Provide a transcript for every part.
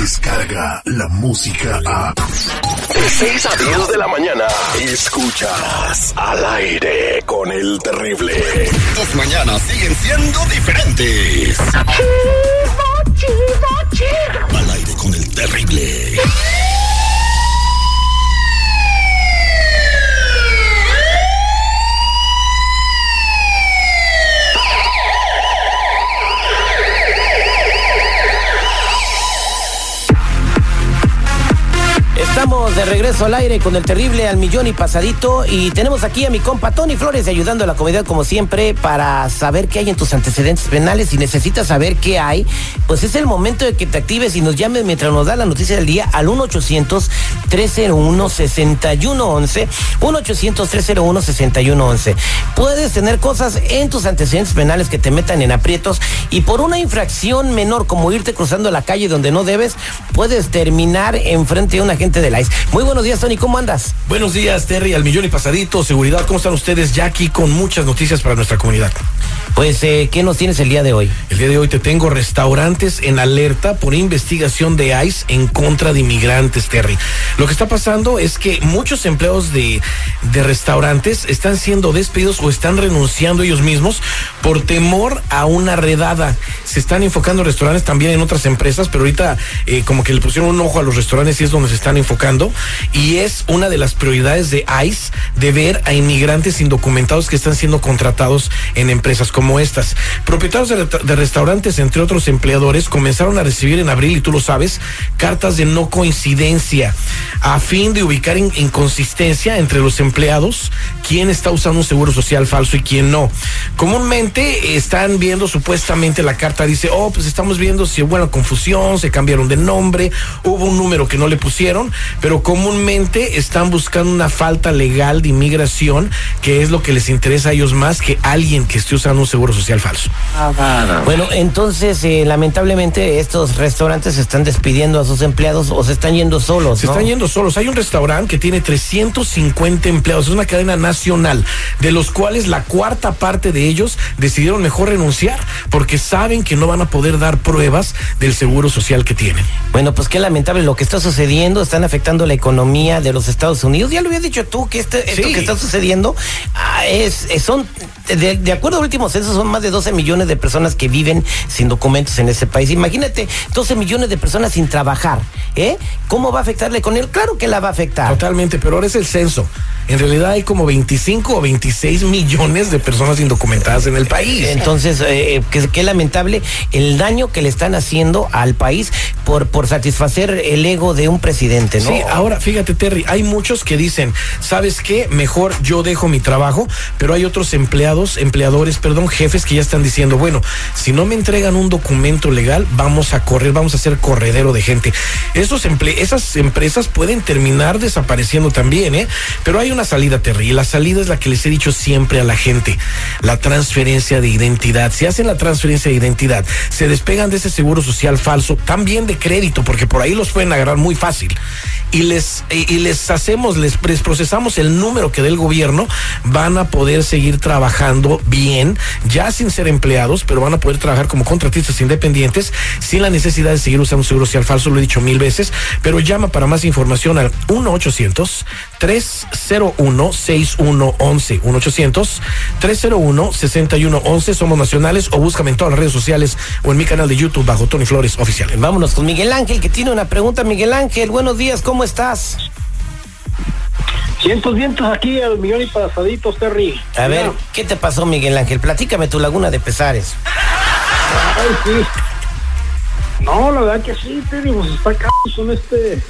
llega la música a... De 6 a 10 de la mañana, escuchas al aire con el terrible. Tus mañanas siguen siendo diferentes. Chido, chido, chido. Al aire con el terrible. Regreso al aire con el terrible al millón y pasadito y tenemos aquí a mi compa Tony Flores ayudando a la comunidad como siempre para saber qué hay en tus antecedentes penales. Si necesitas saber qué hay, pues es el momento de que te actives y nos llames mientras nos da la noticia del día al 1-800-301-6111. 1-800-301-6111. Puedes tener cosas en tus antecedentes penales que te metan en aprietos y por una infracción menor como irte cruzando la calle donde no debes, puedes terminar enfrente de un agente del ICE. Muy buenos días, Tony, ¿cómo andas? Buenos días, Terry, al millón y pasadito, seguridad, ¿cómo están ustedes? Ya aquí con muchas noticias para nuestra comunidad. Pues, eh, ¿qué nos tienes el día de hoy? El día de hoy te tengo restaurantes en alerta por investigación de ICE en contra de inmigrantes, Terry. Lo que está pasando es que muchos empleados de, de restaurantes están siendo despedidos o están renunciando ellos mismos por temor a una redada. Se están enfocando restaurantes también en otras empresas, pero ahorita eh, como que le pusieron un ojo a los restaurantes y es donde se están enfocando. Y es una de las prioridades de ICE de ver a inmigrantes indocumentados que están siendo contratados en empresas como estas. Propietarios de, de restaurantes, entre otros empleadores, comenzaron a recibir en abril, y tú lo sabes, cartas de no coincidencia a fin de ubicar in- inconsistencia entre los empleados, quién está usando un seguro social falso y quién no. Comúnmente están viendo supuestamente la carta dice, oh, pues estamos viendo si hubo una confusión, se cambiaron de nombre, hubo un número que no le pusieron, pero comúnmente están buscando una falta legal de inmigración, que es lo que les interesa a ellos más que alguien que esté usando un seguro social falso. Bueno, entonces, eh, lamentablemente, estos restaurantes están despidiendo a sus empleados o se están yendo solos. Se ¿no? están yendo solos. Hay un restaurante que tiene 350 empleados. Es una cadena nacional, de los cuales la cuarta parte de ellos decidieron mejor renunciar porque saben que no van a poder dar pruebas del seguro social que tienen. Bueno, pues qué lamentable lo que está sucediendo. Están afectando la economía de los Estados Unidos. Ya lo habías dicho tú que este, esto que está sucediendo ah, es, es- son, de, de acuerdo al último censo, son más de 12 millones de personas que viven sin documentos en ese país. Imagínate, 12 millones de personas sin trabajar. ¿eh? ¿Cómo va a afectarle con él? Claro que la va a afectar. Totalmente, pero ahora es el censo. En realidad hay como 25 o 26 millones de personas indocumentadas en el país. Entonces, eh, que- qué lamentable el daño que le están haciendo al país por, por satisfacer el ego de un presidente, ¿no? Sí, ahora fíjate, Terry, hay muchos que dicen, ¿sabes qué? Mejor yo dejo mi trabajo, pero hay otros empleados, empleadores, perdón, jefes que ya están diciendo, bueno, si no me entregan un documento legal, vamos a correr, vamos a hacer corredero de gente. Esos emple esas empresas pueden terminar desapareciendo también, ¿eh? Pero hay una salida, Terry, y la salida es la que les he dicho siempre a la gente, la transferencia de identidad. Si hacen la transferencia de identidad, se despegan de ese seguro social falso, también de crédito, porque por ahí los pueden agarrar muy fácil. Y les, y, les hacemos, les, les procesamos el número que dé el gobierno, van a poder seguir trabajando bien, ya sin ser empleados, pero van a poder trabajar como contratistas independientes sin la necesidad de seguir usando un seguro social falso, lo he dicho mil veces, pero llama para más información al 1-800-301-6111. 1-800-301-6111. Somos nacionales o búscame en todas las redes sociales o en mi canal de YouTube bajo Tony Flores Oficial. Vámonos con Miguel Ángel, que tiene una pregunta. Miguel Ángel, buenos días, ¿cómo estás? Cientos vientos aquí al millón y pasaditos, Terry. A ver, Mira, ¿qué te pasó, Miguel Ángel? Platícame tu laguna de pesares. ay, sí. No, la verdad que sí, Terry, pues está acá con este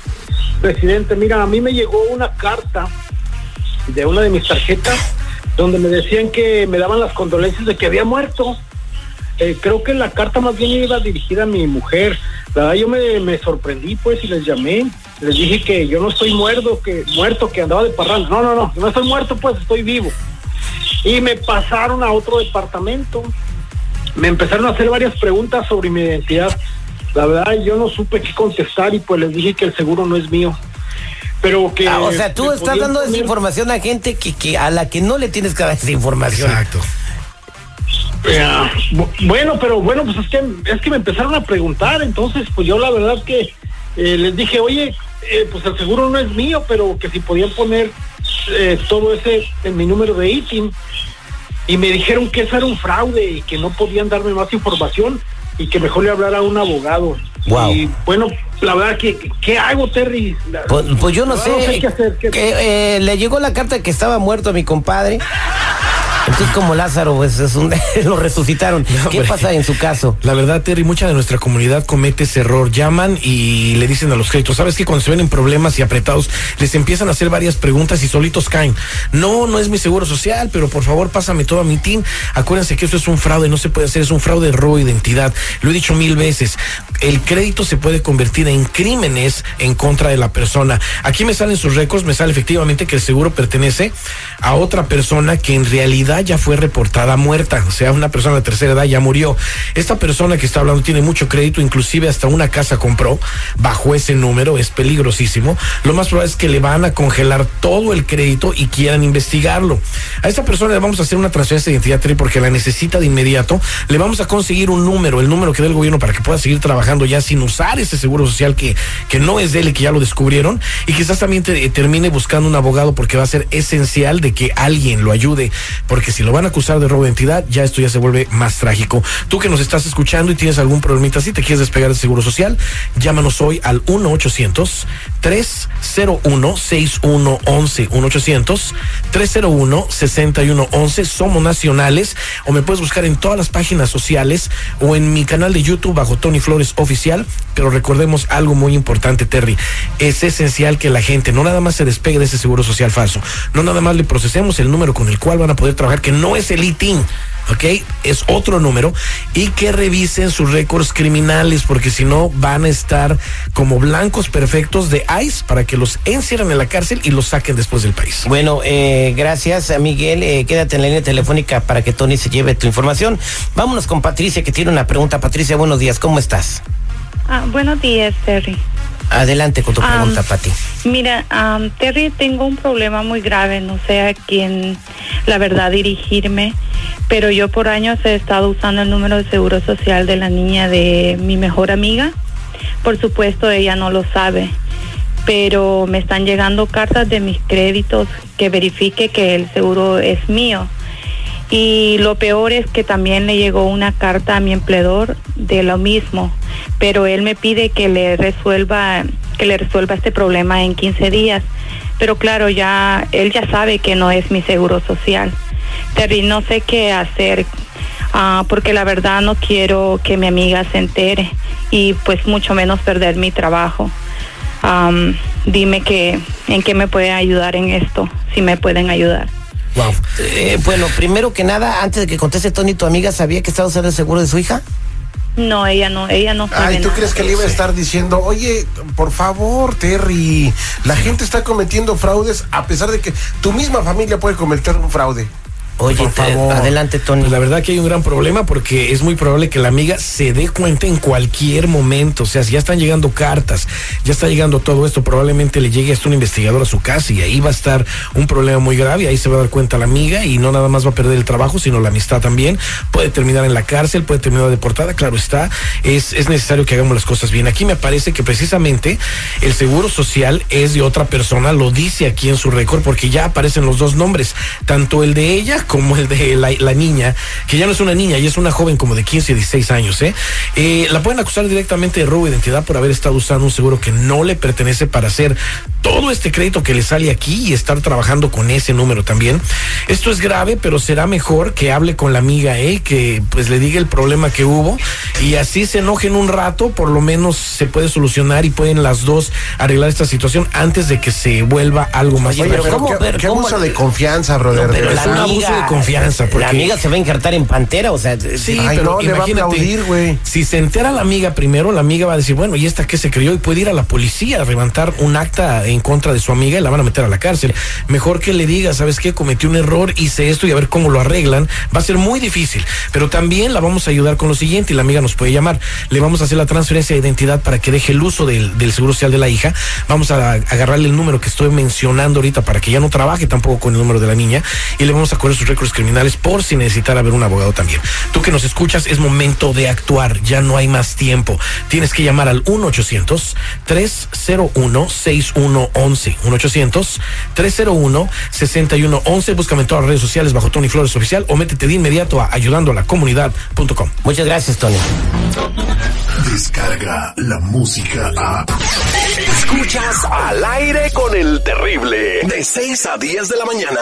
presidente. Mira, a mí me llegó una carta de una de mis tarjetas donde me decían que me daban las condolencias de que había muerto. Eh, creo que la carta más bien iba dirigida a mi mujer. La verdad yo me, me sorprendí pues y les llamé. Les dije que yo no estoy muerto, que muerto, que andaba de parranda. No, no, no, no estoy muerto pues, estoy vivo. Y me pasaron a otro departamento. Me empezaron a hacer varias preguntas sobre mi identidad. La verdad yo no supe qué contestar y pues les dije que el seguro no es mío. Pero que... Ah, o sea, tú estás dando esa poner- información a gente que, que a la que no le tienes que dar esa información. Exacto. Bu- Bueno, pero bueno, pues es que, es que me empezaron a preguntar, entonces pues yo la verdad que eh, les dije, oye, eh, pues el seguro no es mío, pero que si podían poner eh, todo ese en mi número de ITIN. Y me dijeron que eso era un fraude y que no podían darme más información y que mejor le hablara a un abogado. Wow. Y bueno, la verdad que, ¿qué hago, Terry? La- Pues, pues yo no sé. verdad qué hacer. qué- que, eh, le llegó la carta de que estaba muerto a mi compadre. Entonces, como Lázaro, pues es un, lo resucitaron. ¿Qué hombre. pasa en su caso? La verdad, Terry, mucha de nuestra comunidad comete ese error. Llaman y le dicen a los créditos, ¿sabes que Cuando se ven en problemas y apretados, les empiezan a hacer varias preguntas y solitos caen. No, no es mi seguro social, pero por favor pásame todo a mi team. Acuérdense que esto es un fraude, no se puede hacer, es un fraude de robo de identidad. Lo he dicho mil veces. El crédito se puede convertir en crímenes en contra de la persona. Aquí me salen sus récords, me sale efectivamente que el seguro pertenece a otra persona que en realidad ya fue reportada muerta, o sea, una persona de tercera edad ya murió. Esta persona que está hablando tiene mucho crédito, inclusive hasta una casa compró bajo ese número, es peligrosísimo. Lo más probable es que le van a congelar todo el crédito y quieran investigarlo. A esta persona le vamos a hacer una transferencia de identidad porque la necesita de inmediato. Le vamos a conseguir un número, el número que dé el gobierno para que pueda seguir trabajando ya sin usar ese seguro social que, que no es de él y que ya lo descubrieron. Y quizás también te- termine buscando un abogado porque va a ser esencial de que alguien lo ayude. Porque si lo van a acusar de robo de identidad, ya esto ya se vuelve más trágico. Tú que nos estás escuchando y tienes algún problemita así, te quieres despegar del seguro social, llámanos hoy al 1-800-301-6111. 1-800-301-6111. Somos nacionales. O me puedes buscar en todas las páginas sociales o en mi canal de YouTube bajo Tony Flores Oficial. Pero recordemos algo muy importante, Terry. Es esencial que la gente no nada más se despegue de ese seguro social falso. No nada más le procesemos el número con el cual van a poder trabajar, que no es el ITIN. ¿ok? Es otro número y que revisen sus récords criminales porque si no van a estar como blancos perfectos de ICE para que los encierren en la cárcel y los saquen después del país. Bueno, eh, gracias, Miguel. Eh, quédate en la línea telefónica para que Tony se lleve tu información. Vámonos con Patricia, que tiene una pregunta. Patricia, buenos días, ¿cómo estás? Ah, buenos días, Terry. Adelante con tu pregunta, Pati. Mira, am, Terry, tengo un problema muy grave, no sé a quién, la verdad, dirigirme, pero yo por años he estado usando el número de seguro social de la niña de mi mejor amiga. Por supuesto, ella no lo sabe, pero me están llegando cartas de mis créditos que verifique que el seguro es mío. Y lo peor es que también le llegó una carta a mi empleador de lo mismo, pero él me pide que le resuelva que le resuelva este problema en 15 días. Pero claro, ya él ya sabe que no es mi seguro social. Terry, no sé qué hacer ah, porque la verdad no quiero que mi amiga se entere y pues mucho menos perder mi trabajo. Am, dime que en qué me puede ayudar en esto, si me pueden ayudar. Wow. Eh, bueno, primero que nada, antes de que conteste Tony, ¿tu amiga sabía que estaba usando el seguro de su hija? No, ella no, ella no sabe Ay, ¿tú nada crees que le iba a estar diciendo, oye, por favor, Terry, la gente está cometiendo fraudes a pesar de que tu misma familia puede cometer un fraude? Oye, Por favor. adelante, Tony. Pues la verdad que hay un gran problema porque es muy probable que la amiga se dé cuenta en cualquier momento. O sea, si ya están llegando cartas, ya está llegando todo esto, probablemente le llegue hasta un investigador a su casa y ahí va a estar un problema muy grave. Ahí se va a dar cuenta la amiga y no nada más va a perder el trabajo, sino la amistad también. Puede terminar en la cárcel, puede terminar deportada, claro está. Es, es necesario que hagamos las cosas bien. Aquí me parece que precisamente el seguro social es de otra persona, lo dice aquí en su récord porque ya aparecen los dos nombres, tanto el de ella como el de la, niña, que ya no es una niña, ya es una joven como de 15, 16 años. ¿eh? Eh, la pueden acusar directamente de robo de identidad por haber estado usando un seguro que no le pertenece para hacer todo este crédito que le sale aquí y estar trabajando con ese número también. Esto es grave, pero será mejor que hable con la amiga, ¿eh? que pues le diga el problema que hubo y así se enojen un rato, por lo menos se puede solucionar y pueden las dos arreglar esta situación antes de que se vuelva algo más Oye, Oye, pero pero, ¿cómo- qué, pero qué cómo- abuso de confianza, brother. No, pero es un abuso de confianza, porque- La amiga se va a encartar en pantera, o sea, Sí, Ay, pero no, le va a imagínate, aplaudir, güey. Si se entera la amiga primero, la amiga va a decir, bueno, ¿y esta qué se creyó? Y puede ir a la policía a levantar un acta en contra de su amiga y la van a meter a la cárcel. Mejor que le diga, ¿sabes qué? Cometí un error, hice esto y a ver cómo lo arreglan. Va a ser muy difícil. Pero también la vamos a ayudar con lo siguiente y la amiga nos puede llamar. Le vamos a hacer la transferencia de identidad para que deje el uso del, seguro social de la hija. Vamos a agarrarle el número que estoy mencionando ahorita para que ya no trabaje tampoco con el número de la niña y le vamos a correr sus récords criminales por si necesitar haber un abogado también. Tú que nos escuchas, es momento de actuar, ya no hay más tiempo. Tienes que llamar al 1-800-301-6111. 1-800-301-6111. Búscame en todas las redes sociales bajo Tony Flores Oficial o métete de inmediato a ayudandoalacomunidad.com. Muchas gracias, Tony. Descarga la música a. Escuchas al aire con el terrible. De 6 a 10 de la mañana.